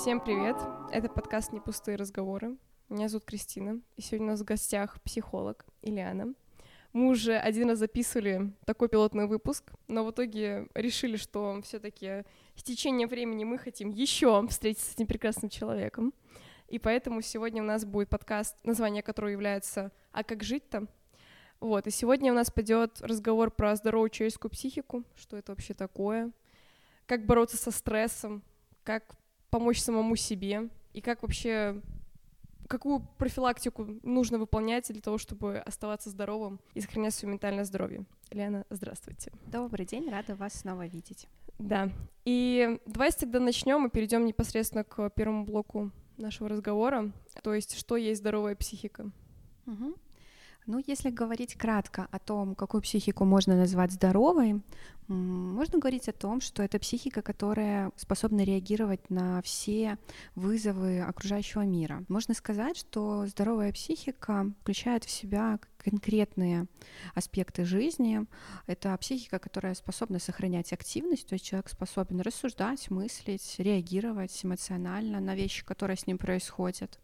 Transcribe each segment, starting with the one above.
Всем привет! Это подкаст «Не пустые разговоры». Меня зовут Кристина, и сегодня у нас в гостях психолог Ильяна. Мы уже один раз записывали такой пилотный выпуск, но в итоге решили, что все таки с течением времени мы хотим еще встретиться с этим прекрасным человеком. И поэтому сегодня у нас будет подкаст, название которого является «А как жить-то?». Вот, и сегодня у нас пойдет разговор про здоровую человеческую психику, что это вообще такое, как бороться со стрессом, как помочь самому себе и как вообще какую профилактику нужно выполнять для того, чтобы оставаться здоровым и сохранять свое ментальное здоровье. Лена, здравствуйте. Добрый день, рада вас снова видеть. Да. И давайте тогда начнем и перейдем непосредственно к первому блоку нашего разговора. То есть, что есть здоровая психика? Угу. Ну, если говорить кратко о том, какую психику можно назвать здоровой, можно говорить о том, что это психика, которая способна реагировать на все вызовы окружающего мира. Можно сказать, что здоровая психика включает в себя конкретные аспекты жизни. Это психика, которая способна сохранять активность, то есть человек способен рассуждать, мыслить, реагировать эмоционально на вещи, которые с ним происходят.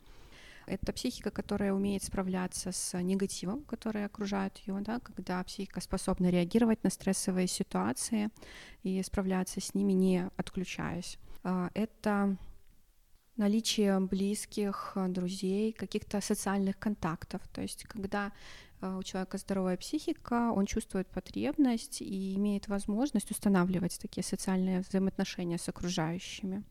Это психика, которая умеет справляться с негативом, который окружает ее, да, когда психика способна реагировать на стрессовые ситуации и справляться с ними, не отключаясь. А, это наличие близких, друзей, каких-то социальных контактов. То есть, когда а, у человека здоровая психика, он чувствует потребность и имеет возможность устанавливать такие социальные взаимоотношения с окружающими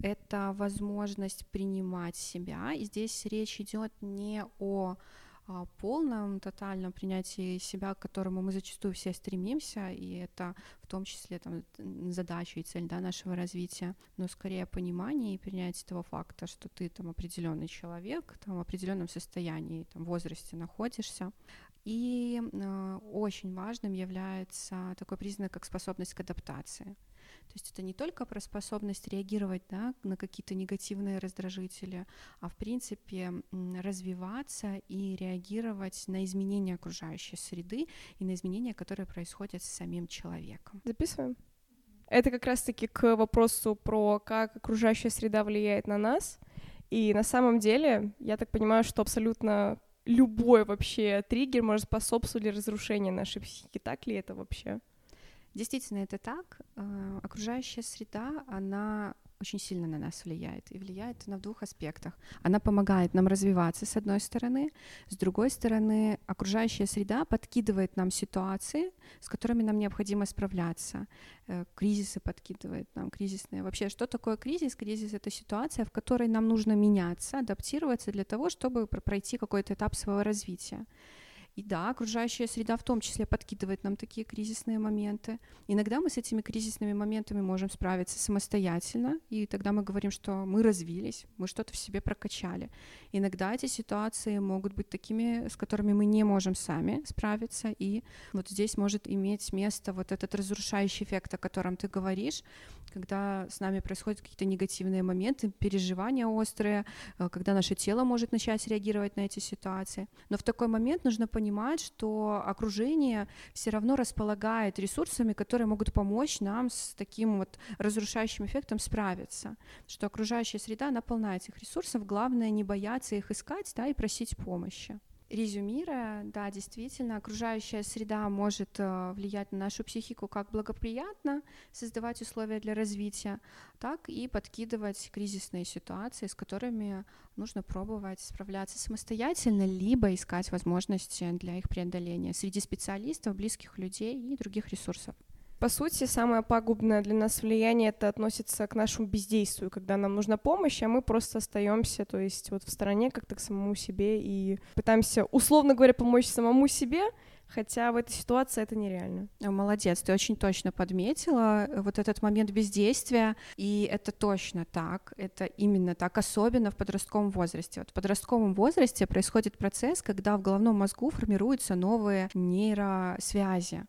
это возможность принимать себя. И здесь речь идет не о а, полном, тотальном принятии себя, к которому мы зачастую все стремимся, и это в том числе там, задача и цель да, нашего развития, но скорее понимание и принятие того факта, что ты там определенный человек, там в определенном состоянии, там возрасте находишься. И э, очень важным является такой признак, как способность к адаптации. То есть это не только про способность реагировать да, на какие-то негативные раздражители, а в принципе развиваться и реагировать на изменения окружающей среды и на изменения, которые происходят с самим человеком. Записываем. Это как раз-таки к вопросу про как окружающая среда влияет на нас. И на самом деле, я так понимаю, что абсолютно любой вообще триггер может способствовать разрушению нашей психики. Так ли это вообще? Действительно, это так. Э, окружающая среда, она очень сильно на нас влияет. И влияет на двух аспектах. Она помогает нам развиваться, с одной стороны. С другой стороны, окружающая среда подкидывает нам ситуации, с которыми нам необходимо справляться. Э, кризисы подкидывает нам, кризисные. Вообще, что такое кризис? Кризис — это ситуация, в которой нам нужно меняться, адаптироваться для того, чтобы пройти какой-то этап своего развития. И да, окружающая среда в том числе подкидывает нам такие кризисные моменты. Иногда мы с этими кризисными моментами можем справиться самостоятельно, и тогда мы говорим, что мы развились, мы что-то в себе прокачали. Иногда эти ситуации могут быть такими, с которыми мы не можем сами справиться, и вот здесь может иметь место вот этот разрушающий эффект, о котором ты говоришь, когда с нами происходят какие-то негативные моменты, переживания острые, э, когда наше тело может начать реагировать на эти ситуации. Но в такой момент нужно понимать, что окружение все равно располагает ресурсами, которые могут помочь нам с таким вот разрушающим эффектом справиться. Что окружающая среда, она полна этих ресурсов, главное не бояться их искать да, и просить помощи. Резюмируя, да, действительно, окружающая среда может э, влиять на нашу психику как благоприятно, создавать условия для развития, так и подкидывать кризисные ситуации, с которыми нужно пробовать справляться самостоятельно, либо искать возможности для их преодоления среди специалистов, близких людей и других ресурсов. По сути, самое пагубное для нас влияние это относится к нашему бездействию, когда нам нужна помощь, а мы просто остаемся, то есть вот в стороне как-то к самому себе и пытаемся, условно говоря, помочь самому себе, хотя в этой ситуации это нереально. Молодец, ты очень точно подметила э, вот этот момент бездействия, и это точно так, это именно так, особенно в подростковом возрасте. Вот в подростковом возрасте происходит процесс, когда в головном мозгу формируются новые нейросвязи,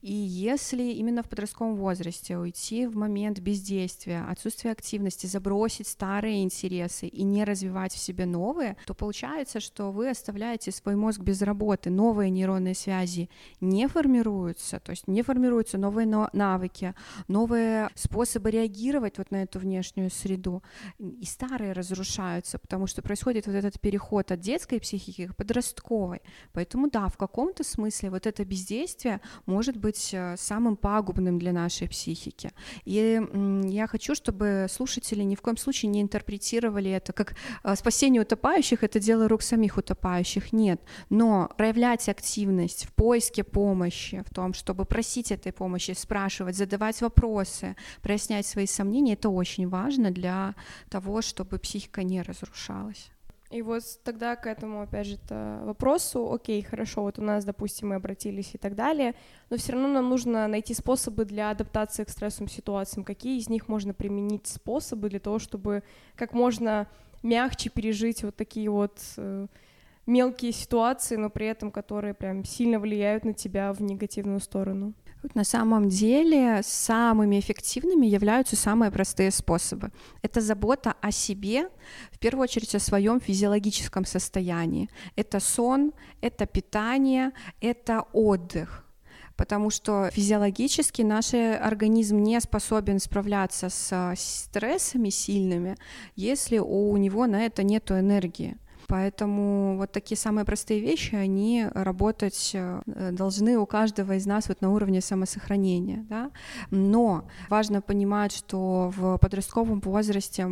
и если именно в подростковом возрасте уйти в момент бездействия, отсутствия активности, забросить старые интересы и не развивать в себе новые, то получается, что вы оставляете свой мозг без работы, новые нейронные связи связи не формируются, то есть не формируются новые навыки, новые способы реагировать вот на эту внешнюю среду, и старые разрушаются, потому что происходит вот этот переход от детской психики к подростковой. Поэтому да, в каком-то смысле вот это бездействие может быть э, самым пагубным для нашей психики. И я хочу, чтобы слушатели ни в коем случае не интерпретировали это как э, спасение утопающих, это дело рук самих утопающих. Нет. Но проявлять активность в поиске помощи, в том, чтобы просить этой помощи, спрашивать, задавать вопросы, прояснять свои сомнения, это очень важно для того, чтобы психика не разрушалась. И вот тогда к этому, опять же, вопросу, окей, хорошо, вот у нас, допустим, мы обратились и так далее, но все равно нам нужно найти способы для адаптации к стрессовым ситуациям. Какие из них можно применить способы для того, чтобы как можно мягче пережить вот такие вот э, мелкие ситуации, но при этом которые прям сильно влияют на тебя в негативную сторону? На самом деле самыми эффективными являются самые простые способы. Это забота о себе, в первую очередь о своем физиологическом состоянии. Это сон, это питание, это отдых потому что физиологически наш организм не способен справляться с стрессами сильными, если у него на это нет энергии. Поэтому вот такие самые простые вещи, они работать э, должны у каждого из нас вот на уровне самосохранения. Да? Но важно понимать, что в подростковом возрасте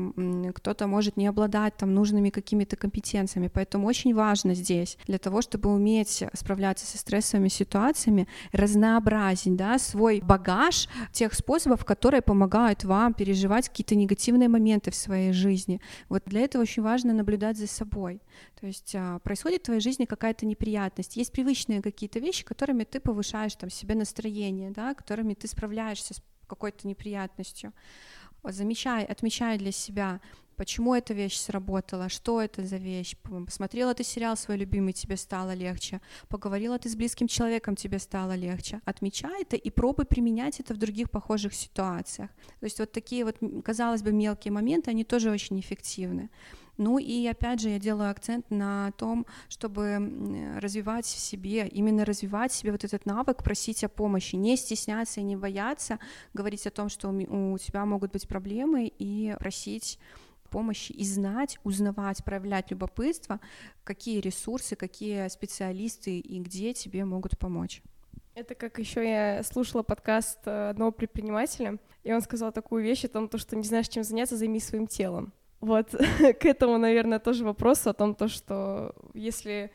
кто-то может не обладать там нужными какими-то компетенциями. Поэтому очень важно здесь для того, чтобы уметь справляться со стрессовыми ситуациями, разнообразить да, свой багаж тех способов, которые помогают вам переживать какие-то негативные моменты в своей жизни. Вот для этого очень важно наблюдать за собой. То есть а, происходит в твоей жизни какая-то неприятность, есть привычные какие-то вещи, которыми ты повышаешь там себе настроение, да, которыми ты справляешься с какой-то неприятностью. Замечай, отмечай для себя, почему эта вещь сработала, что это за вещь, посмотрела ты сериал свой любимый, тебе стало легче, поговорила ты с близким человеком, тебе стало легче. Отмечай это и пробуй применять это в других похожих ситуациях. То есть вот такие вот, казалось бы, мелкие моменты, они тоже очень эффективны. Ну и опять же я делаю акцент на том, чтобы развивать в себе, именно развивать в себе вот этот навык просить о помощи, не стесняться и не бояться говорить о том, что у тебя могут быть проблемы и просить помощи и знать, узнавать, проявлять любопытство, какие ресурсы, какие специалисты и где тебе могут помочь. Это как еще я слушала подкаст э, одного предпринимателя, и он сказал такую вещь о том, что не знаешь, чем заняться, займись своим телом. Вот к этому, наверное, тоже вопрос о том, то, что если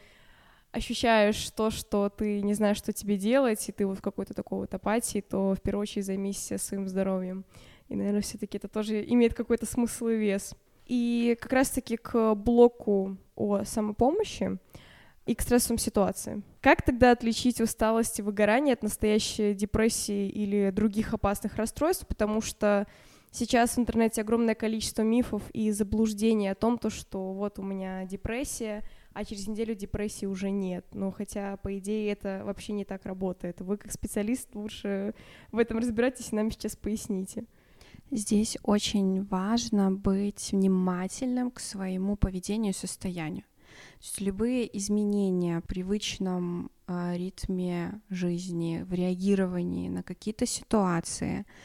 ощущаешь то, что ты не знаешь, что тебе делать, и ты вот в какой-то такой вот апатии, то в первую очередь займись своим здоровьем. И, наверное, все-таки это тоже имеет какой-то смысл и вес. И как раз-таки к блоку о самопомощи и к стрессовым ситуациям. Как тогда отличить усталость и выгорание от настоящей депрессии или других опасных расстройств? Потому что Сейчас в интернете огромное количество мифов и заблуждений о том, то, что вот у меня депрессия, а через неделю депрессии уже нет. Но хотя, по идее, это вообще не так работает. Вы как специалист лучше в этом разбирайтесь и нам сейчас поясните. Здесь очень важно быть внимательным к своему поведению и состоянию. То есть любые изменения в привычном э, ритме жизни, в реагировании на какие-то ситуации —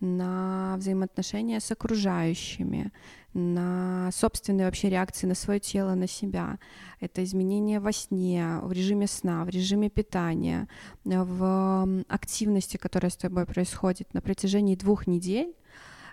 на взаимоотношения с окружающими, на собственные вообще реакции на свое тело, на себя. Это изменения во сне, в режиме сна, в режиме питания, в активности, которая с тобой происходит на протяжении двух недель,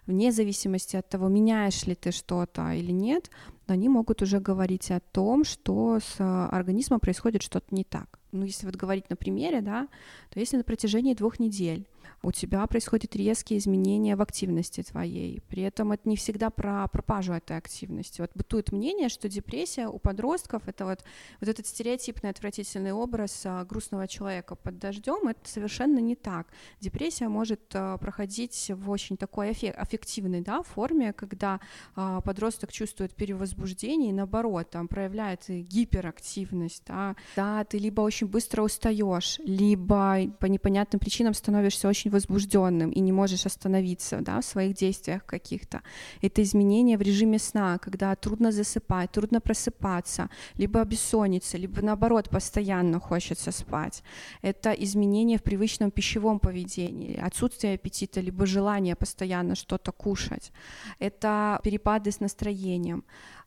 вне зависимости от того, меняешь ли ты что-то или нет, они могут уже говорить о том, что с организмом происходит что-то не так. Ну, если вот говорить на примере, да, то если на протяжении двух недель у тебя происходят резкие изменения в активности твоей. При этом это не всегда про пропажу этой активности. Вот бытует мнение, что депрессия у подростков это вот, вот этот стереотипный отвратительный образ а, грустного человека под дождем. Это совершенно не так. Депрессия может а, проходить в очень такой аффективной да, форме, когда а, подросток чувствует перевозбуждение и наоборот там проявляет гиперактивность. Да, да ты либо очень быстро устаешь, либо по непонятным причинам становишься очень возбужденным и не можешь остановиться да, в своих действиях каких-то. Это изменения в режиме сна, когда трудно засыпать, трудно просыпаться, либо бессонница, либо наоборот постоянно хочется спать. Это изменения в привычном пищевом поведении, отсутствие аппетита, либо желание постоянно что-то кушать. Это перепады с настроением.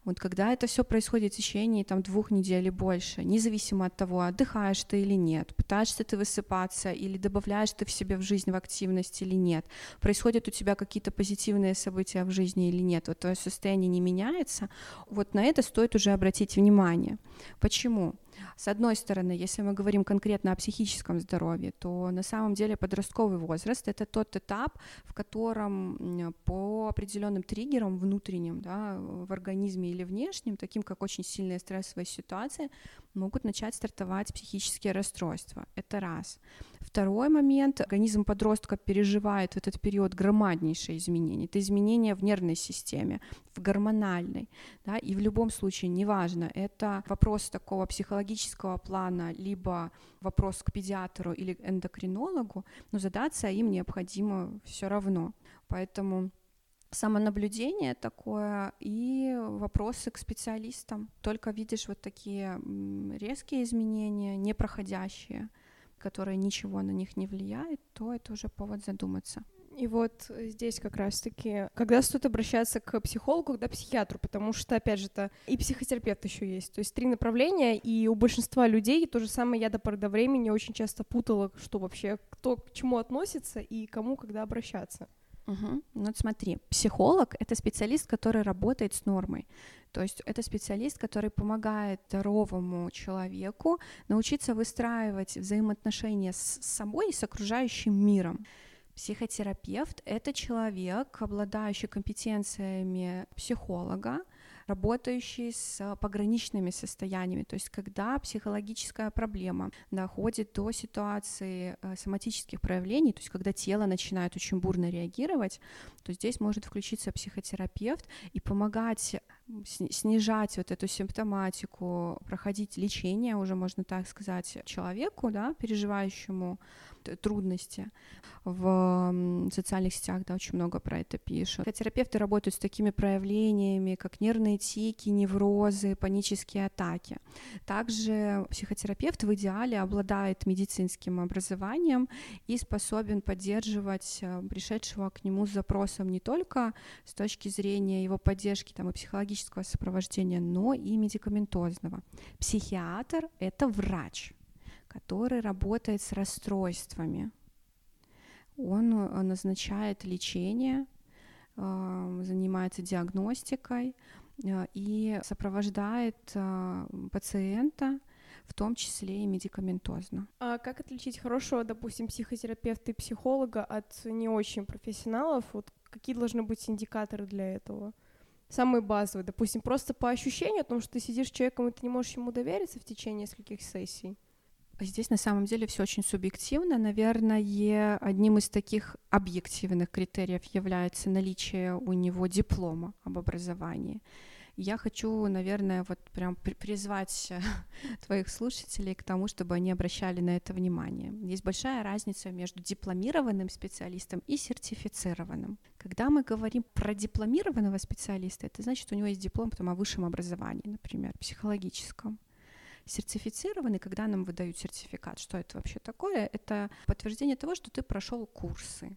Вот когда это все происходит в течение там, двух недель и больше, независимо от того, отдыхаешь ты или нет, пытаешься ты высыпаться или добавляешь ты в себе в жизнь в активность или нет, происходят у тебя какие-то позитивные события в жизни или нет, вот твое состояние не меняется, вот на это стоит уже обратить внимание. Почему? С одной стороны, если мы говорим конкретно о психическом здоровье, то на самом деле подростковый возраст — это тот этап, в котором по определенным триггерам внутренним да, в организме или внешним, таким как очень сильные стрессовые ситуации, могут начать стартовать психические расстройства. Это раз. Второй момент, организм подростка переживает в этот период громаднейшие изменения. Это изменения в нервной системе, в гормональной. Да, и в любом случае, неважно, это вопрос такого психологического плана, либо вопрос к педиатру или эндокринологу, но задаться им необходимо все равно. Поэтому самонаблюдение такое и вопросы к специалистам. Только видишь вот такие резкие изменения, непроходящие, которые ничего на них не влияет, то это уже повод задуматься. И вот здесь как раз-таки, когда стоит обращаться к психологу, когда психиатру, потому что, опять же, это и психотерапевт еще есть. То есть три направления, и у большинства людей то же самое я до поры до времени очень часто путала, что вообще, кто к чему относится и кому когда обращаться. Угу. Ну вот смотри, психолог — это специалист, который работает с нормой. То есть это специалист, который помогает здоровому человеку научиться выстраивать взаимоотношения с собой и с окружающим миром. Психотерапевт — это человек, обладающий компетенциями психолога, работающий с пограничными состояниями, то есть когда психологическая проблема доходит до ситуации э, соматических проявлений, то есть когда тело начинает очень бурно реагировать, то здесь может включиться психотерапевт и помогать снижать вот эту симптоматику, проходить лечение, уже можно так сказать, человеку, да, переживающему трудности. В социальных сетях, да, очень много про это пишут. Терапевты работают с такими проявлениями, как нервные тики, неврозы, панические атаки. Также психотерапевт в идеале обладает медицинским образованием и способен поддерживать э, пришедшего к нему с запросом не только с точки зрения его поддержки там, и психологического сопровождения, но и медикаментозного. Психиатр — это врач который работает с расстройствами. Он э, назначает лечение, э, занимается диагностикой э, и сопровождает пациента, в том числе и медикаментозно. А как отличить хорошего, допустим, психотерапевта и психолога от не очень профессионалов? Вот какие должны быть индикаторы для этого? Самые базовые, допустим, просто по ощущению, о том, что ты сидишь с человеком, и ты не можешь ему довериться в течение нескольких сессий. Здесь на самом деле все очень субъективно. Наверное, одним из таких объективных критериев является наличие у него диплома об образовании. Я хочу, наверное, вот прям призвать твоих слушателей к тому, чтобы они обращали на это внимание. Есть большая разница между дипломированным специалистом и сертифицированным. Когда мы говорим про дипломированного специалиста, это значит, у него есть диплом потом о высшем образовании, например, психологическом сертифицированы, когда нам выдают сертификат. Что это вообще такое? Это подтверждение того, что ты прошел курсы.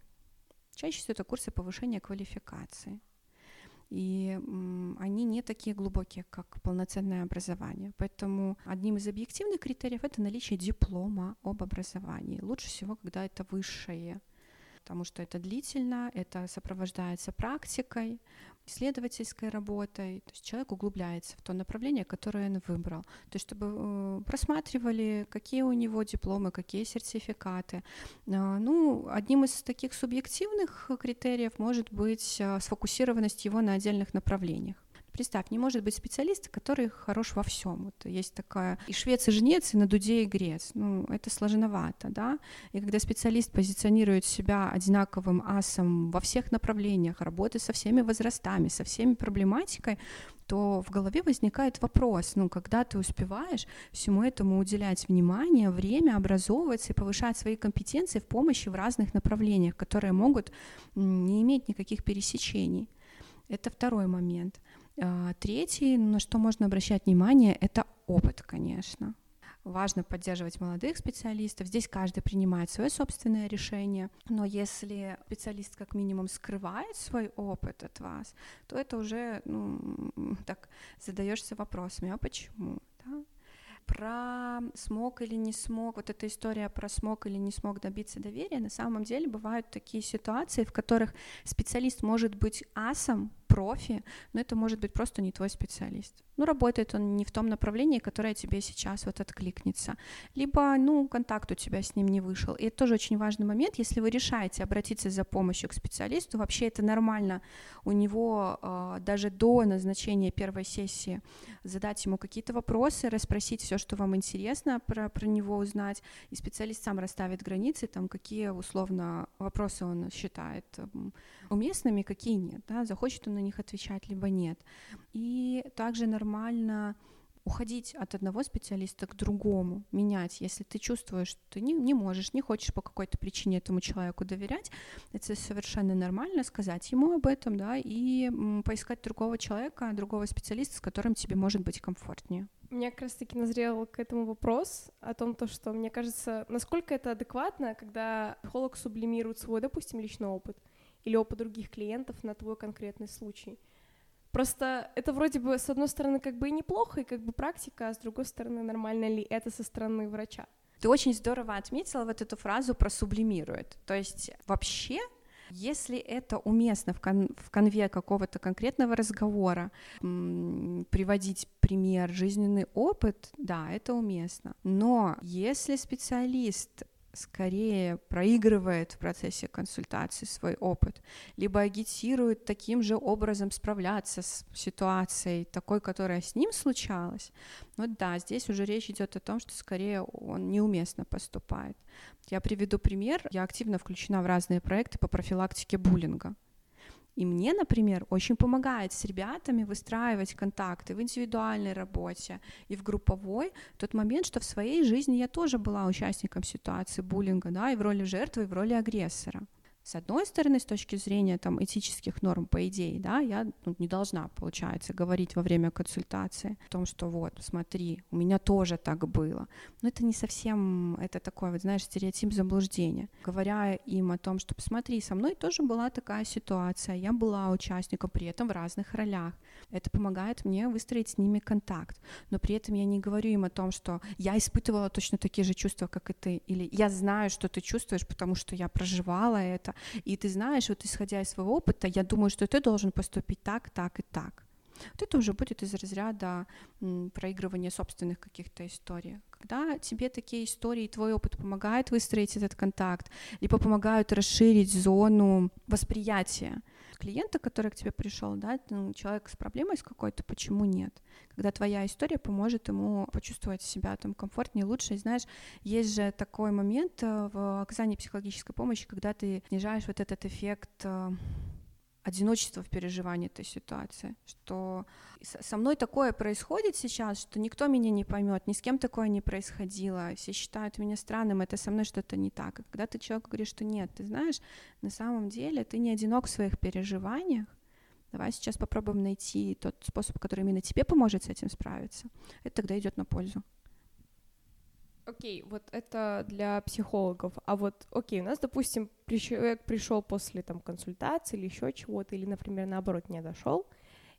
Чаще всего это курсы повышения квалификации. И они не такие глубокие, как полноценное образование. Поэтому одним из объективных критериев это наличие диплома об образовании. Лучше всего, когда это высшее потому что это длительно, это сопровождается практикой, исследовательской работой, то есть человек углубляется в то направление, которое он выбрал, то есть чтобы э, просматривали, какие у него дипломы, какие сертификаты. А, ну, одним из таких субъективных критериев может быть а, сфокусированность его на отдельных направлениях. Представь, не может быть специалист, который хорош во всем. Вот есть такая и швец, и жнец, и на дуде, и грец. Ну, это сложновато, да. И когда специалист позиционирует себя одинаковым асом во всех направлениях, работы со всеми возрастами, со всеми проблематикой, то в голове возникает вопрос, ну, когда ты успеваешь всему этому уделять внимание, время, образовываться и повышать свои компетенции в помощи в разных направлениях, которые могут не иметь никаких пересечений. Это второй момент. А, третий, на что можно обращать внимание, это опыт, конечно. Важно поддерживать молодых специалистов. Здесь каждый принимает свое собственное решение. Но если специалист как минимум скрывает свой опыт от вас, то это уже ну, так задаешься вопросами, а почему? Про смог или не смог, вот эта история про смог или не смог добиться доверия, на самом деле бывают такие ситуации, в которых специалист может быть асом, профи, но это может быть просто не твой специалист. Ну, работает он не в том направлении, которое тебе сейчас вот откликнется. Либо, ну, контакт у тебя с ним не вышел. И это тоже очень важный момент. Если вы решаете обратиться за помощью к специалисту, вообще это нормально. У него э, даже до назначения первой сессии задать ему какие-то вопросы, расспросить все, что вам интересно про, про него узнать. И специалист сам расставит границы, там, какие условно вопросы он считает уместными, какие нет. Да? Захочет он на них отвечать, либо нет. И также нормально уходить от одного специалиста к другому, менять, если ты чувствуешь, что ты не, не можешь, не хочешь по какой-то причине этому человеку доверять, это совершенно нормально сказать ему об этом, да, и поискать другого человека, другого специалиста, с которым тебе может быть комфортнее. У меня как раз-таки назрел к этому вопрос о том, то, что мне кажется, насколько это адекватно, когда психолог сублимирует свой, допустим, личный опыт или опыт других клиентов на твой конкретный случай. Просто это вроде бы, с одной стороны, как бы и неплохо, и как бы практика, а с другой стороны, нормально ли это со стороны врача? Ты очень здорово отметила вот эту фразу про сублимирует. То есть вообще если это уместно в, кон в конве какого-то конкретного разговора, приводить пример, жизненный опыт, да, это уместно. Но если специалист скорее проигрывает в процессе консультации свой опыт, либо агитирует таким же образом справляться с ситуацией, такой, которая с ним случалась, ну да, здесь уже речь идет о том, что скорее он неуместно поступает. Я приведу пример. Я активно включена в разные проекты по профилактике буллинга. И мне, например, очень помогает с ребятами выстраивать контакты в индивидуальной работе и в групповой тот момент, что в своей жизни я тоже была участником ситуации буллинга, да, и в роли жертвы, и в роли агрессора. С одной стороны, с точки зрения там, этических норм, по идее, да, я ну, не должна, получается, говорить во время консультации о том, что вот, смотри, у меня тоже так было. Но это не совсем, это такой, вот, знаешь, стереотип заблуждения. Говоря им о том, что посмотри, со мной тоже была такая ситуация, я была участником, при этом в разных ролях. Это помогает мне выстроить с ними контакт. Но при этом я не говорю им о том, что я испытывала точно такие же чувства, как и ты, или я знаю, что ты чувствуешь, потому что я проживала это, и ты знаешь, вот исходя из своего опыта, я думаю, что ты должен поступить так, так и так. Вот это уже будет из разряда проигрывания собственных каких-то историй. Когда тебе такие истории, твой опыт помогает выстроить этот контакт, либо помогают расширить зону восприятия клиента, который к тебе пришел, да, ну, человек с проблемой с какой-то, почему нет? Когда твоя история поможет ему почувствовать себя там комфортнее, лучше. И знаешь, есть же такой момент э, в оказании психологической помощи, когда ты снижаешь вот этот эффект э, одиночество в переживании этой ситуации, что со мной такое происходит сейчас, что никто меня не поймет, ни с кем такое не происходило, все считают меня странным, это со мной что-то не так. И когда ты человеку говоришь, что нет, ты знаешь, на самом деле ты не одинок в своих переживаниях, давай сейчас попробуем найти тот способ, который именно тебе поможет с этим справиться, это тогда идет на пользу. Окей, вот это для психологов. А вот, окей, у нас, допустим, человек пришел после там консультации или еще чего-то, или, например, наоборот, не дошел.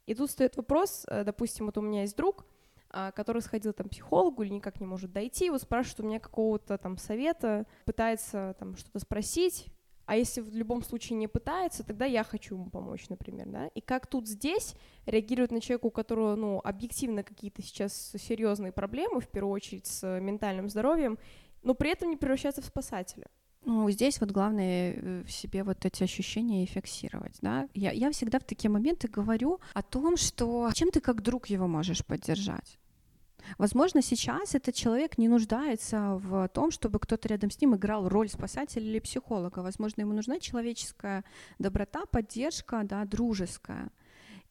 И тут стоит вопрос, э, допустим, вот у меня есть друг, а, который сходил там к психологу или никак не может дойти, вот спрашивает у меня какого-то там совета, пытается там что-то спросить, а если в любом случае не пытается, тогда я хочу ему помочь, например, да. И как тут здесь реагировать на человека, у которого, ну, объективно какие-то сейчас серьезные проблемы, в первую очередь с ментальным здоровьем, но при этом не превращаться в спасателя. Ну, здесь вот главное э, в себе вот эти ощущения и фиксировать, да. Я, я всегда в такие моменты говорю о том, что чем ты как друг его можешь поддержать. Возможно, сейчас этот человек не нуждается в том, чтобы кто-то рядом с ним играл роль спасателя или психолога. Возможно, ему нужна человеческая доброта, поддержка, да, дружеская.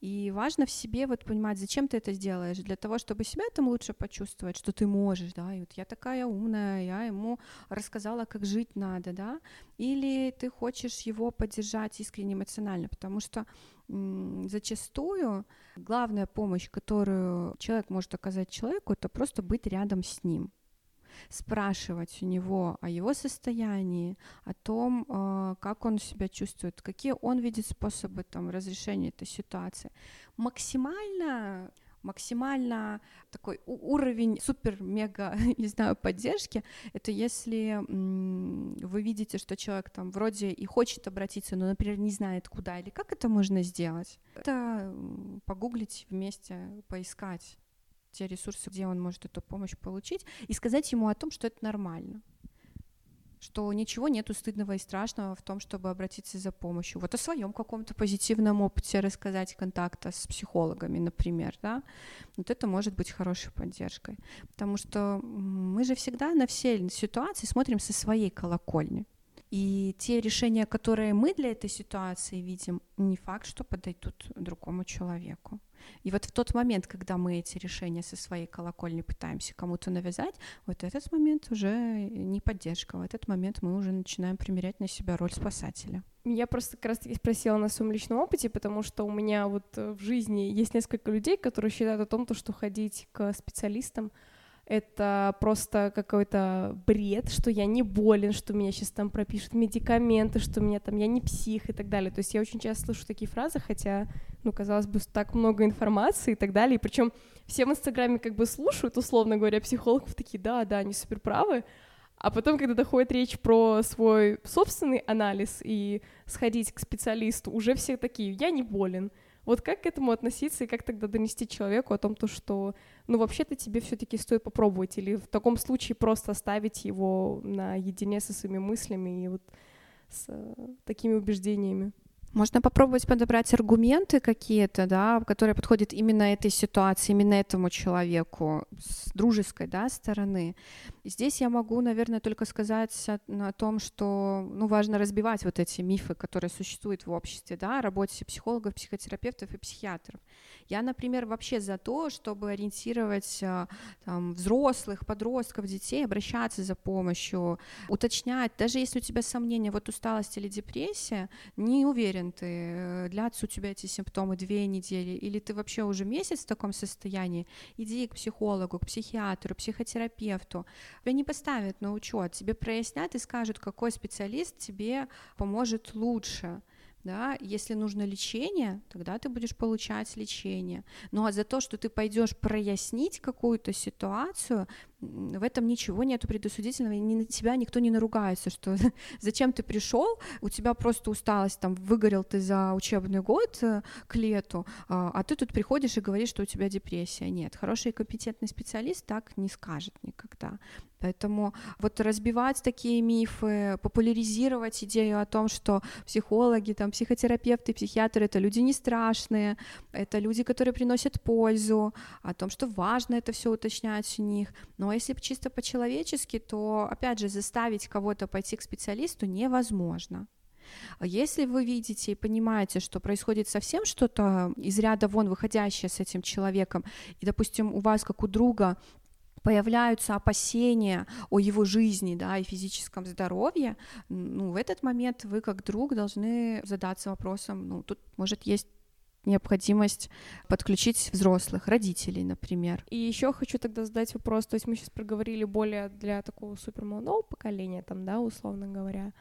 И важно в себе вот понимать, зачем ты это сделаешь, для того, чтобы себя там лучше почувствовать, что ты можешь, да, и вот я такая умная, я ему рассказала, как жить надо, да, или ты хочешь его поддержать искренне эмоционально, потому что зачастую главная помощь, которую человек может оказать человеку, это просто быть рядом с ним, спрашивать у него о его состоянии, о том, а, как он себя чувствует, какие он видит способы там, разрешения этой ситуации. Максимально максимально такой уровень супер-мега, не знаю, поддержки, это если вы видите, что человек там вроде и хочет обратиться, но, например, не знает куда или как это можно сделать. Это погуглить вместе, поискать те ресурсы, где он может эту помощь получить, и сказать ему о том, что это нормально что ничего нету стыдного и страшного в том, чтобы обратиться за помощью. Вот о своем каком-то позитивном опыте рассказать контакта с психологами, например, да, вот это может быть хорошей поддержкой, потому что мы же всегда на все ситуации смотрим со своей колокольни. И те решения, которые мы для этой ситуации видим, не факт, что подойдут другому человеку. И вот в тот момент, когда мы эти решения со своей колокольни пытаемся кому-то навязать, вот этот момент уже не поддержка, в этот момент мы уже начинаем примерять на себя роль спасателя. Я просто как раз-таки спросила на своем личном опыте, потому что у меня вот в жизни есть несколько людей, которые считают о том, что ходить к специалистам — это просто какой-то бред, что я не болен, что меня сейчас там пропишут медикаменты, что меня там я не псих и так далее. То есть я очень часто слышу такие фразы, хотя, ну, казалось бы, так много информации и так далее. И причем все в Инстаграме как бы слушают, условно говоря, психологов такие, да, да, они супер правы. А потом, когда доходит речь про свой собственный анализ и сходить к специалисту, уже все такие, я не болен. Вот как к этому относиться и как тогда донести человеку о том, то, что, ну, вообще-то тебе все-таки стоит попробовать, или в таком случае просто оставить его наедине со своими мыслями и вот с э, такими убеждениями? Можно попробовать подобрать аргументы какие-то, да, которые подходят именно этой ситуации, именно этому человеку с дружеской да, стороны. Здесь я могу, наверное, только сказать о, о том, что ну, важно разбивать вот эти мифы, которые существуют в обществе, да, о работе психологов, психотерапевтов и психиатров. Я, например, вообще за то, чтобы ориентировать а, там, взрослых, подростков, детей, обращаться за помощью, уточнять, даже если у тебя сомнения, вот усталость или депрессия, не уверен ты, э, длятся у тебя эти симптомы две недели, или ты вообще уже месяц в таком состоянии, иди к психологу, к психиатру, психотерапевту. Тебя не поставят на учет, тебе прояснят и скажут, какой специалист тебе поможет лучше да, если нужно лечение, тогда ты будешь получать лечение. Ну а за то, что ты пойдешь прояснить какую-то ситуацию, в этом ничего нету предусудительного, и ни на тебя никто не наругается, что зачем ты пришел, у тебя просто усталость, там, выгорел ты за учебный год э, к лету, а, а ты тут приходишь и говоришь, что у тебя депрессия. Нет, хороший и компетентный специалист так не скажет никогда. Поэтому вот разбивать такие мифы, популяризировать идею о том, что психологи, там, психотерапевты, психиатры — это люди не страшные, это люди, которые приносят пользу, о том, что важно это все уточнять у них. Но если чисто по-человечески, то, опять же, заставить кого-то пойти к специалисту невозможно. Если вы видите и понимаете, что происходит совсем что-то из ряда вон выходящее с этим человеком, и, допустим, у вас, как у друга, появляются опасения о его жизни, да, и физическом здоровье, ну, в этот момент вы как друг должны задаться вопросом, ну, тут, может, есть необходимость подключить взрослых, родителей, например. И еще хочу тогда задать вопрос, то есть мы сейчас проговорили более для такого супер молодого поколения, там, да, условно говоря,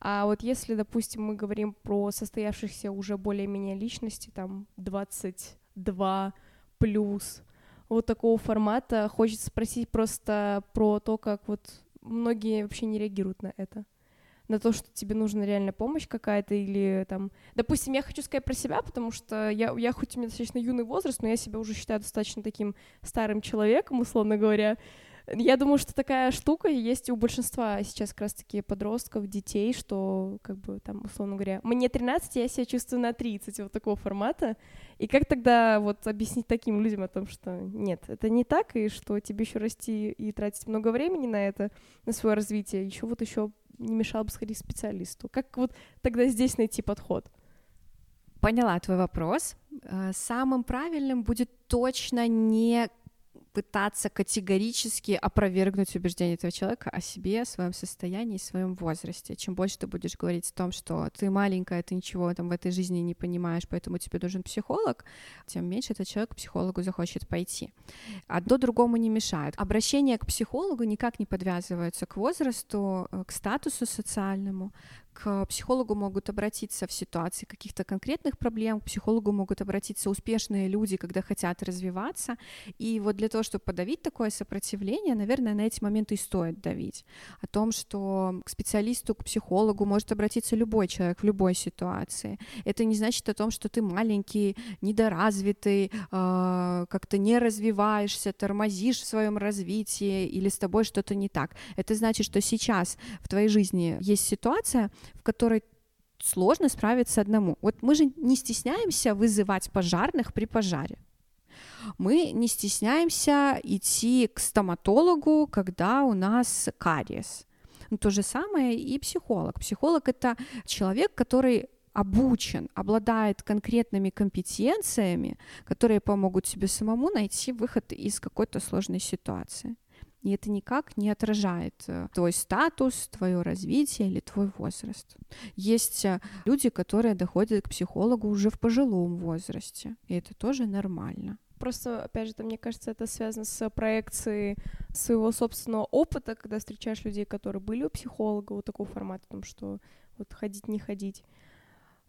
а вот если, допустим, мы говорим про состоявшихся уже более-менее личности, там, 22 плюс, вот такого формата. Хочется спросить просто про то, как вот многие вообще не реагируют на это на то, что тебе нужна реально помощь какая-то, или там, допустим, я хочу сказать про себя, потому что я, я хоть у меня достаточно юный возраст, но я себя уже считаю достаточно таким старым человеком, условно говоря, Я думаю, что такая штука есть у большинства сейчас как раз-таки подростков, детей, что, как бы, там, условно говоря, мне 13, я себя чувствую на 30, вот такого формата. И как тогда вот объяснить таким людям о том, что нет, это не так, и что тебе еще расти и тратить много времени на это, на свое развитие, еще вот еще не мешало бы сходить к специалисту. Как вот тогда здесь найти подход? Поняла твой вопрос. Э, самым правильным будет точно не пытаться категорически опровергнуть убеждения этого человека о себе, о своем состоянии, о своем возрасте. Чем больше ты будешь говорить о том, что ты маленькая, ты ничего там в этой жизни не понимаешь, поэтому тебе нужен психолог, тем меньше этот человек к психологу захочет пойти. Одно другому не мешает. Обращение к психологу никак не подвязывается к возрасту, э, к статусу социальному, к психологу могут обратиться в ситуации каких-то конкретных проблем, к психологу могут обратиться успешные люди, когда хотят развиваться. И вот для того, чтобы подавить такое сопротивление, наверное, на эти моменты и стоит давить. О том, что к специалисту, к психологу может обратиться любой человек в любой ситуации. Это не значит о том, что ты маленький, недоразвитый, э, как-то не развиваешься, тормозишь в своем развитии или с тобой что-то не так. Это значит, что сейчас в твоей жизни есть ситуация, в которой сложно справиться одному. Вот мы же не стесняемся вызывать пожарных при пожаре. Мы не стесняемся идти к стоматологу, когда у нас кариес. Ну, то же самое и психолог. Психолог — это человек, который обучен, обладает конкретными компетенциями, которые помогут тебе самому найти выход из какой-то сложной ситуации и это никак не отражает э, твой статус, твое развитие или твой возраст. Есть э, люди, которые доходят к психологу уже в пожилом возрасте, и это тоже нормально. Просто, опять же, это, мне кажется, это связано с проекцией своего собственного опыта, когда встречаешь людей, которые были у психолога, вот такого формата, о том, что вот ходить, не ходить.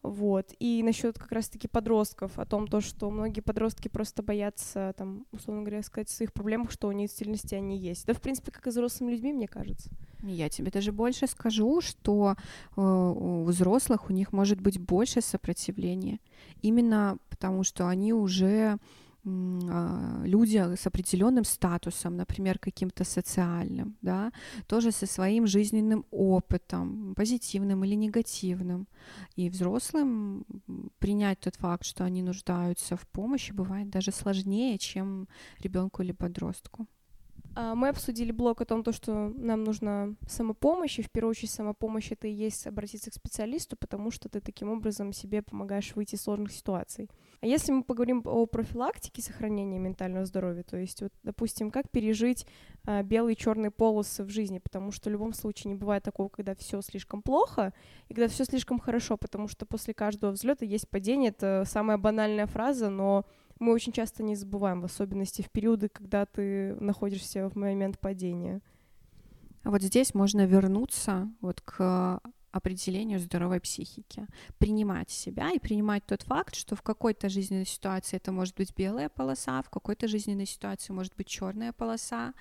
Вот. И насчет как раз-таки подростков, о том, то, что многие подростки просто боятся, там, условно говоря, сказать своих проблемах, что у них действительности они есть. Да, в принципе, как и взрослыми людьми, мне кажется. Я тебе даже больше скажу, что э, у взрослых у них может быть больше сопротивления. Именно потому, что они уже люди с определенным статусом, например, каким-то социальным, да, тоже со своим жизненным опытом, позитивным или негативным. И взрослым принять тот факт, что они нуждаются в помощи, бывает даже сложнее, чем ребенку или подростку. А, мы обсудили блок о том, то, что нам нужна самопомощь, и в первую очередь самопомощь это и есть обратиться к специалисту, потому что ты таким образом себе помогаешь выйти из сложных ситуаций. А если мы поговорим о профилактике сохранения ментального здоровья, то есть, вот, допустим, как пережить а, белые и черные полосы в жизни, потому что в любом случае не бывает такого, когда все слишком плохо и когда все слишком хорошо, потому что после каждого взлета есть падение. Это самая банальная фраза, но мы очень часто не забываем, в особенности в периоды, когда ты находишься в момент падения. А вот здесь можно вернуться вот к определению здоровой психики. Принимать себя и принимать тот факт, что в какой-то жизненной ситуации это может быть белая полоса, в какой-то жизненной ситуации может быть черная полоса.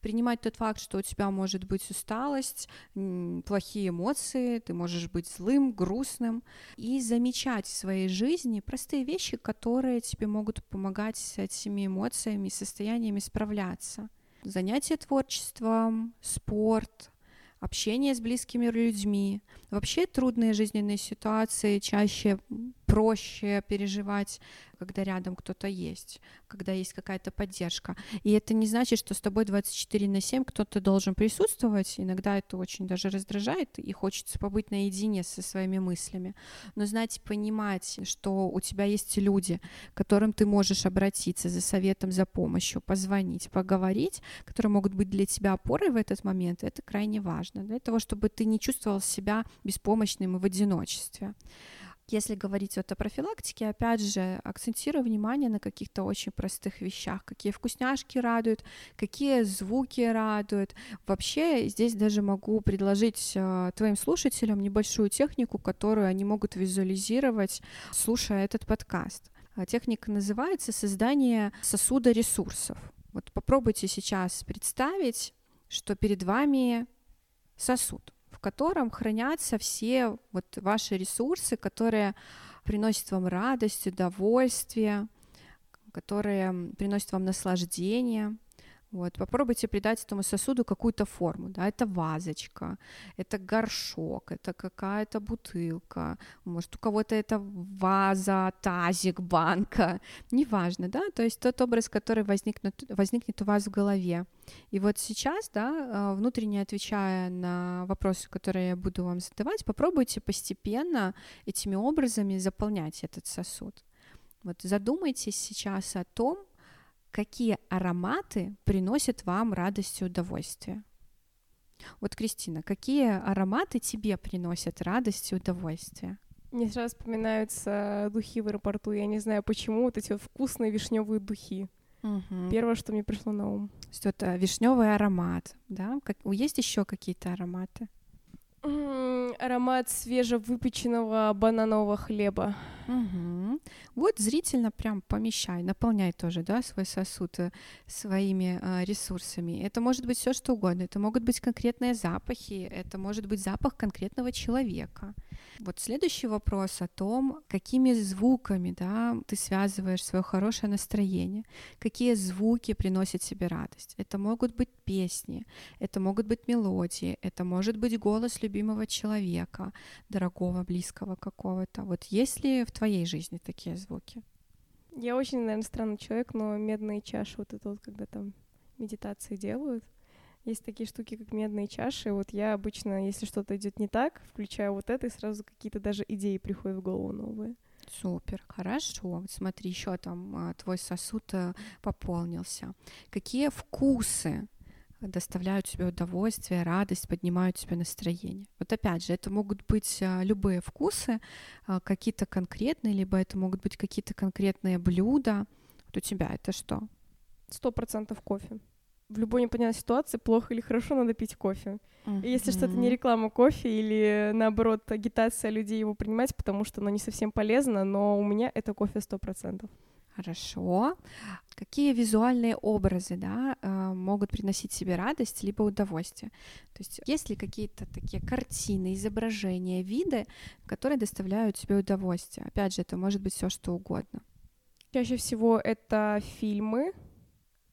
Принимать тот факт, что у тебя может быть усталость, плохие эмоции, ты можешь быть злым, грустным. И замечать в своей жизни простые вещи, которые тебе могут помогать с этими эмоциями состояниями справляться. Занятие творчеством, спорт, общение с близкими людьми. Вообще трудные жизненные ситуации чаще проще переживать, когда рядом кто-то есть, когда есть какая-то поддержка. И это не значит, что с тобой 24 на 7 кто-то должен присутствовать. Иногда это очень даже раздражает, и хочется побыть наедине со своими мыслями. Но знать, понимать, что у тебя есть люди, к которым ты можешь обратиться за советом, за помощью, позвонить, поговорить, которые могут быть для тебя опорой в этот момент, это крайне важно, для того, чтобы ты не чувствовал себя беспомощным и в одиночестве. Если говорить вот о профилактике, опять же, акцентирую внимание на каких-то очень простых вещах, какие вкусняшки радуют, какие звуки радуют. Вообще здесь даже могу предложить э, твоим слушателям небольшую технику, которую они могут визуализировать, слушая этот подкаст. А техника называется создание сосуда ресурсов. Вот попробуйте сейчас представить, что перед вами сосуд в котором хранятся все вот ваши ресурсы, которые приносят вам радость, удовольствие, которые приносят вам наслаждение, Вот, попробуйте придать этому сосуду какую-то форму, да, это вазочка, это горшок, это какая-то бутылка, может, у кого-то это ваза, тазик, банка, неважно, да, то есть тот образ, который возникнет, возникнет у вас в голове. И вот сейчас, да, а, внутренне отвечая на вопросы, которые я буду вам задавать, попробуйте постепенно этими образами заполнять этот сосуд. Вот задумайтесь сейчас о том, какие ароматы приносят вам радость и удовольствие. Вот, Кристина, какие ароматы тебе приносят радость и удовольствие? Мне сразу вспоминаются духи в аэропорту. Я не знаю почему, вот эти вот вкусные вишневые духи. Угу. Первое, что мне пришло на ум. То есть вот э, вишневый аромат, да? Как, есть еще какие-то ароматы? аромат свежевыпеченного бананового хлеба. Угу. Вот зрительно прям помещай, наполняй тоже, да, свой сосуд э, своими э, ресурсами. Это может быть все что угодно. Это могут быть конкретные запахи, это может быть запах конкретного человека. Вот следующий вопрос о том, какими звуками, да, ты связываешь свое хорошее настроение, какие звуки приносят тебе радость. Это могут быть песни, это могут быть мелодии, это может быть голос любимого человека, дорогого, близкого какого-то. Вот есть ли в твоей жизни такие звуки? Я очень, наверное, странный человек, но медные чаши, вот это вот, когда там медитации делают, есть такие штуки, как медные чаши. Вот я обычно, если что-то идет не так, включаю вот это, и сразу какие-то даже идеи приходят в голову новые. Супер, хорошо. Вот смотри, еще там а, твой сосуд а, пополнился. Какие вкусы доставляют тебе удовольствие, радость, поднимают тебе настроение. Вот опять же, это могут быть а, любые вкусы, а, какие-то конкретные, либо это могут быть какие-то конкретные блюда. Вот у тебя это что? Сто процентов кофе в любой непонятной ситуации, плохо или хорошо, надо пить кофе. Uh-huh. И если что-то не реклама кофе или, наоборот, агитация людей его принимать, потому что оно не совсем полезно, но у меня это кофе сто процентов. Хорошо. Какие визуальные образы да, э, могут приносить себе радость либо удовольствие? То есть есть ли какие-то такие картины, изображения, виды, которые доставляют тебе удовольствие? Опять же, это может быть все что угодно. Чаще всего это фильмы,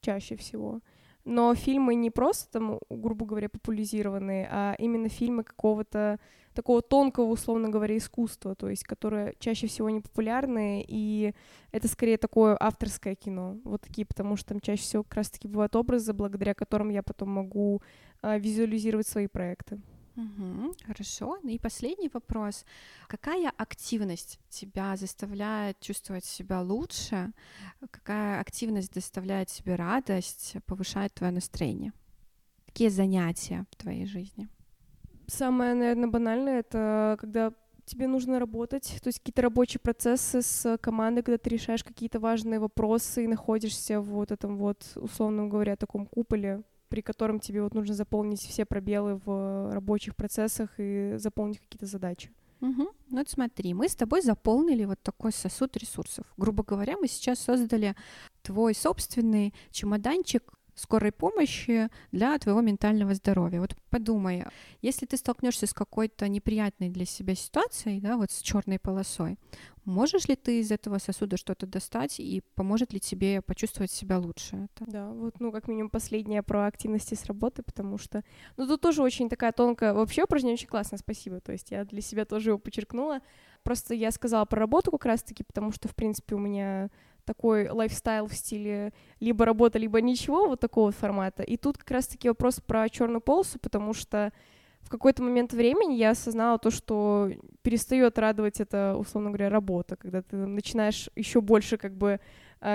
чаще всего но фильмы не просто там, грубо говоря, популяризированные, а именно фильмы какого-то такого тонкого, условно говоря, искусства, то есть, которые чаще всего не популярные, и это скорее такое авторское кино, вот такие, потому что там чаще всего как раз-таки бывают образы, благодаря которым я потом могу а, визуализировать свои проекты. Угу, хорошо. Ну и последний вопрос. Какая активность тебя заставляет чувствовать себя лучше? Какая активность доставляет тебе радость, повышает твое настроение? Какие занятия в твоей жизни? Самое, наверное, банальное — это когда тебе нужно работать, то есть какие-то рабочие процессы с командой, когда ты решаешь какие-то важные вопросы и находишься в вот этом вот, условно говоря, таком куполе при котором тебе вот нужно заполнить все пробелы в рабочих процессах и заполнить какие-то задачи. Угу. Ну вот смотри, мы с тобой заполнили вот такой сосуд ресурсов. Грубо говоря, мы сейчас создали твой собственный чемоданчик скорой помощи для твоего ментального здоровья. Вот подумай, если ты столкнешься с какой-то неприятной для себя ситуацией, да, вот с черной полосой, можешь ли ты из этого сосуда что-то достать и поможет ли тебе почувствовать себя лучше? Это? Да, вот, ну, как минимум последняя про активности с работы, потому что, ну, тут тоже очень такая тонкая, вообще упражнение очень классно, спасибо, то есть я для себя тоже его подчеркнула, просто я сказала про работу как раз-таки, потому что, в принципе, у меня такой лайфстайл в стиле либо работа, либо ничего, вот такого формата. И тут как раз-таки вопрос про черную полосу, потому что в какой-то момент времени я осознала то, что перестает радовать это, условно говоря, работа, когда ты начинаешь еще больше как бы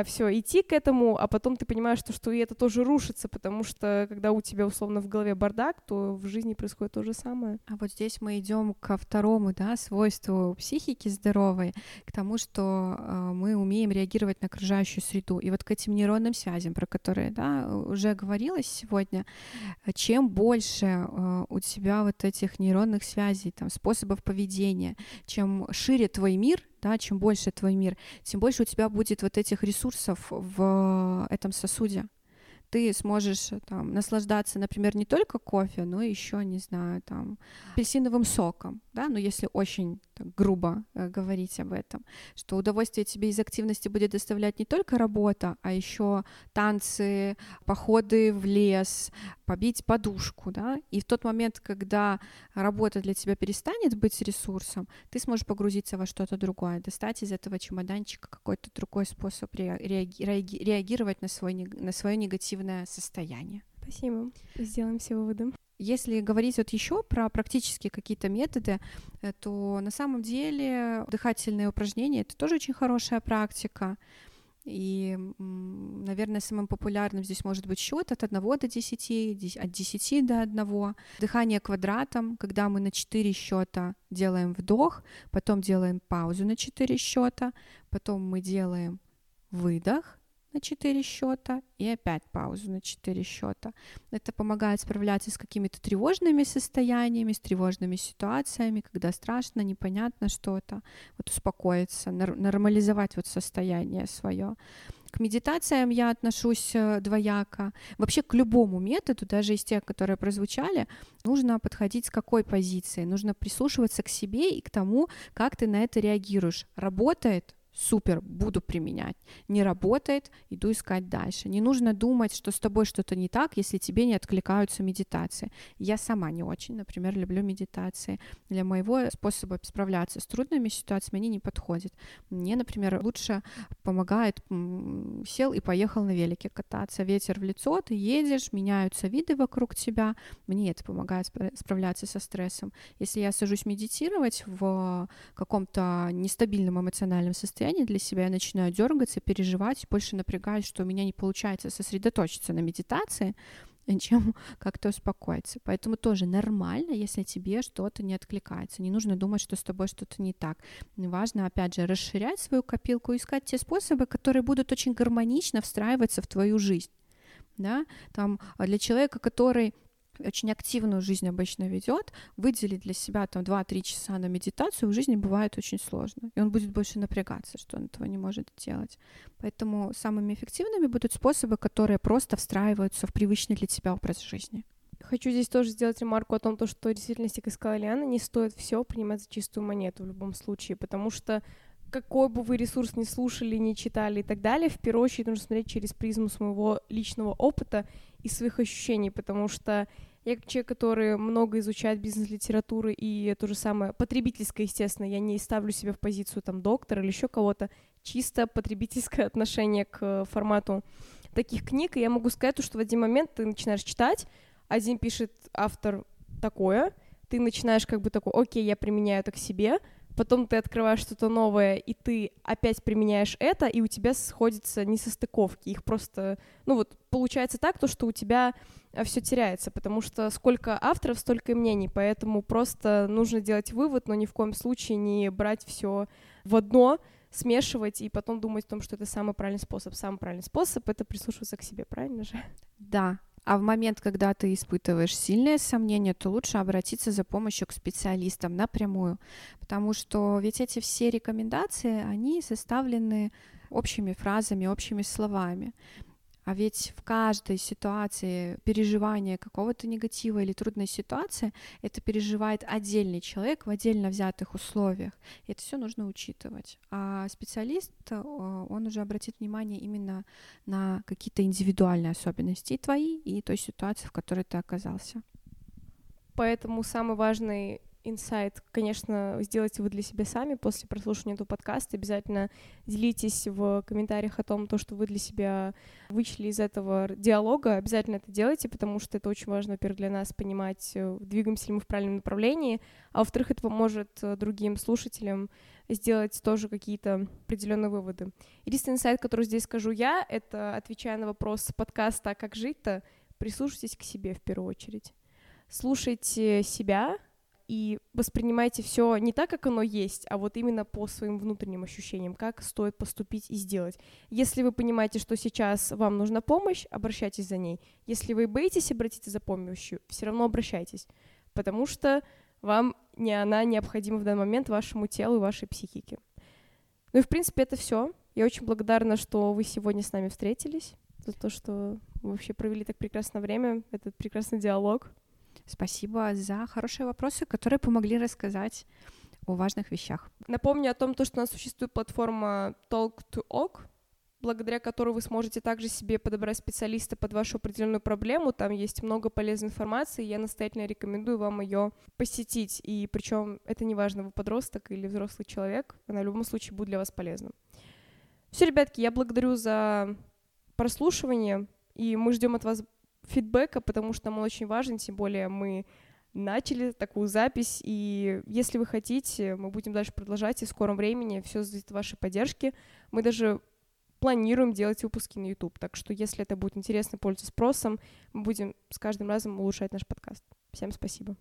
все идти к этому, а потом ты понимаешь, что, что и это тоже рушится, потому что когда у тебя условно в голове бардак, то в жизни происходит то же самое. А вот здесь мы идем ко второму, да, свойству психики здоровой, к тому, что э, мы умеем реагировать на окружающую среду. И вот к этим нейронным связям, про которые, да, уже говорилось сегодня, чем больше э, у тебя вот этих нейронных связей, там, способов поведения, чем шире твой мир, да, чем больше твой мир, тем больше у тебя будет вот этих ресурсов в этом сосуде. Ты сможешь там наслаждаться, например, не только кофе, но еще, не знаю, там, апельсиновым соком, да, но если очень так грубо э, говорить об этом, что удовольствие тебе из активности будет доставлять не только работа, а еще танцы, походы в лес, побить подушку, да, и в тот момент, когда работа для тебя перестанет быть ресурсом, ты сможешь погрузиться во что-то другое, достать из этого чемоданчика какой-то другой способ реаги- реагировать на, свой, на свое негативное состояние. Спасибо. Сделаем все выводы. Если говорить вот еще про практические какие-то методы, э, то на самом деле дыхательные упражнения это тоже очень хорошая практика. И, наверное, самым популярным здесь может быть счет от 1 до 10, от 10 до 1. Дыхание квадратом, когда мы на 4 счета делаем вдох, потом делаем паузу на 4 счета, потом мы делаем выдох, на 4 счета и опять паузу на 4 счета. Это помогает справляться с какими-то тревожными состояниями, с тревожными ситуациями, когда страшно, непонятно что-то, вот успокоиться, нормализовать вот состояние свое. К медитациям я отношусь э, двояко. Вообще к любому методу, даже из тех, которые прозвучали, нужно подходить с какой позиции. Нужно прислушиваться к себе и к тому, как ты на это реагируешь. Работает, супер, буду применять. Не работает, иду искать дальше. Не нужно думать, что с тобой что-то не так, если тебе не откликаются медитации. Я сама не очень, например, люблю медитации. Для моего способа справляться с трудными ситуациями они не подходят. Мне, например, лучше помогает сел и поехал на велике кататься. Ветер в лицо, ты едешь, меняются виды вокруг тебя. Мне это помогает справляться со стрессом. Если я сажусь медитировать в каком-то нестабильном эмоциональном состоянии, состоянии для себя, я начинаю дергаться, переживать, больше напрягаюсь, что у меня не получается сосредоточиться на медитации, чем как-то успокоиться. Поэтому тоже нормально, если тебе что-то не откликается. Не нужно думать, что с тобой что-то не так. Важно, опять же, расширять свою копилку, искать те способы, которые будут очень гармонично встраиваться в твою жизнь. Да? Там, а для человека, который очень активную жизнь обычно ведет, выделить для себя там 2-3 часа на медитацию в жизни бывает очень сложно. И он будет больше напрягаться, что он этого не может делать. Поэтому самыми эффективными будут способы, которые просто встраиваются в привычный для тебя образ жизни. Хочу здесь тоже сделать ремарку о том, то, что в действительности, как сказала Лиана, не стоит все принимать за чистую монету в любом случае, потому что какой бы вы ресурс не слушали, не читали и так далее, в первую очередь нужно смотреть через призму своего личного опыта и своих ощущений, потому что я как человек, который много изучает бизнес-литературы и то же самое потребительское, естественно, я не ставлю себя в позицию там доктора или еще кого-то, чисто потребительское отношение к формату таких книг, и я могу сказать, что в один момент ты начинаешь читать, один пишет автор такое, ты начинаешь как бы такой, окей, я применяю это к себе, потом ты открываешь что-то новое, и ты опять применяешь это, и у тебя сходятся несостыковки. Их просто, ну вот, получается так, то, что у тебя э, все теряется, потому что сколько авторов, столько и мнений, поэтому просто нужно делать вывод, но ни в коем случае не брать все в одно, смешивать и потом думать о том, что это самый правильный способ. Самый правильный способ — это прислушиваться к себе, правильно же? Да, а в момент, когда ты испытываешь сильное сомнение, то лучше обратиться за помощью к специалистам напрямую, потому что ведь эти все рекомендации, они составлены общими фразами, общими словами. А ведь в каждой ситуации переживания какого-то негатива или трудной ситуации это переживает отдельный человек в отдельно взятых условиях. И это все нужно учитывать. А специалист, э, он уже обратит внимание именно на какие-то индивидуальные особенности и твои, и той ситуации, в которой ты оказался. Поэтому самый важный инсайт, конечно, сделайте вы для себя сами после прослушивания этого подкаста. Обязательно делитесь в комментариях о том, то, что вы для себя вычли из этого диалога. Обязательно это делайте, потому что это очень важно, во-первых, для нас понимать, э, двигаемся ли мы в правильном направлении, а во-вторых, это поможет э, другим слушателям сделать тоже какие-то определенные выводы. Единственный инсайт, который здесь скажу я, это отвечая на вопрос подкаста «Как жить-то?», прислушайтесь к себе в первую очередь. Слушайте себя, и воспринимайте все не так, как оно есть, а вот именно по своим внутренним ощущениям, как стоит поступить и сделать. Если вы понимаете, что сейчас вам нужна помощь, обращайтесь за ней. Если вы боитесь обратиться за помощью, все равно обращайтесь, потому что вам не она необходима в данный момент вашему телу и вашей психике. Ну и, в принципе, это все. Я очень благодарна, что вы сегодня с нами встретились, за то, что вы вообще провели так прекрасное время, этот прекрасный диалог. Спасибо за хорошие вопросы, которые помогли рассказать о важных вещах. Напомню о том, что у нас существует платформа Talk to Ok, благодаря которой вы сможете также себе подобрать специалиста под вашу определенную проблему. Там есть много полезной информации, я настоятельно рекомендую вам ее посетить. И причем это не важно, вы подросток или взрослый человек, она в любом случае будет для вас полезна. Все, ребятки, я благодарю за прослушивание, и мы ждем от вас фидбэка, потому что он очень важен, тем более мы начали такую запись, и если вы хотите, мы будем дальше продолжать, и в скором времени все зависит от вашей поддержки. Мы даже планируем делать выпуски на YouTube. Так что, если это будет интересно, пользоваться спросом, мы будем с каждым разом улучшать наш подкаст. Всем спасибо.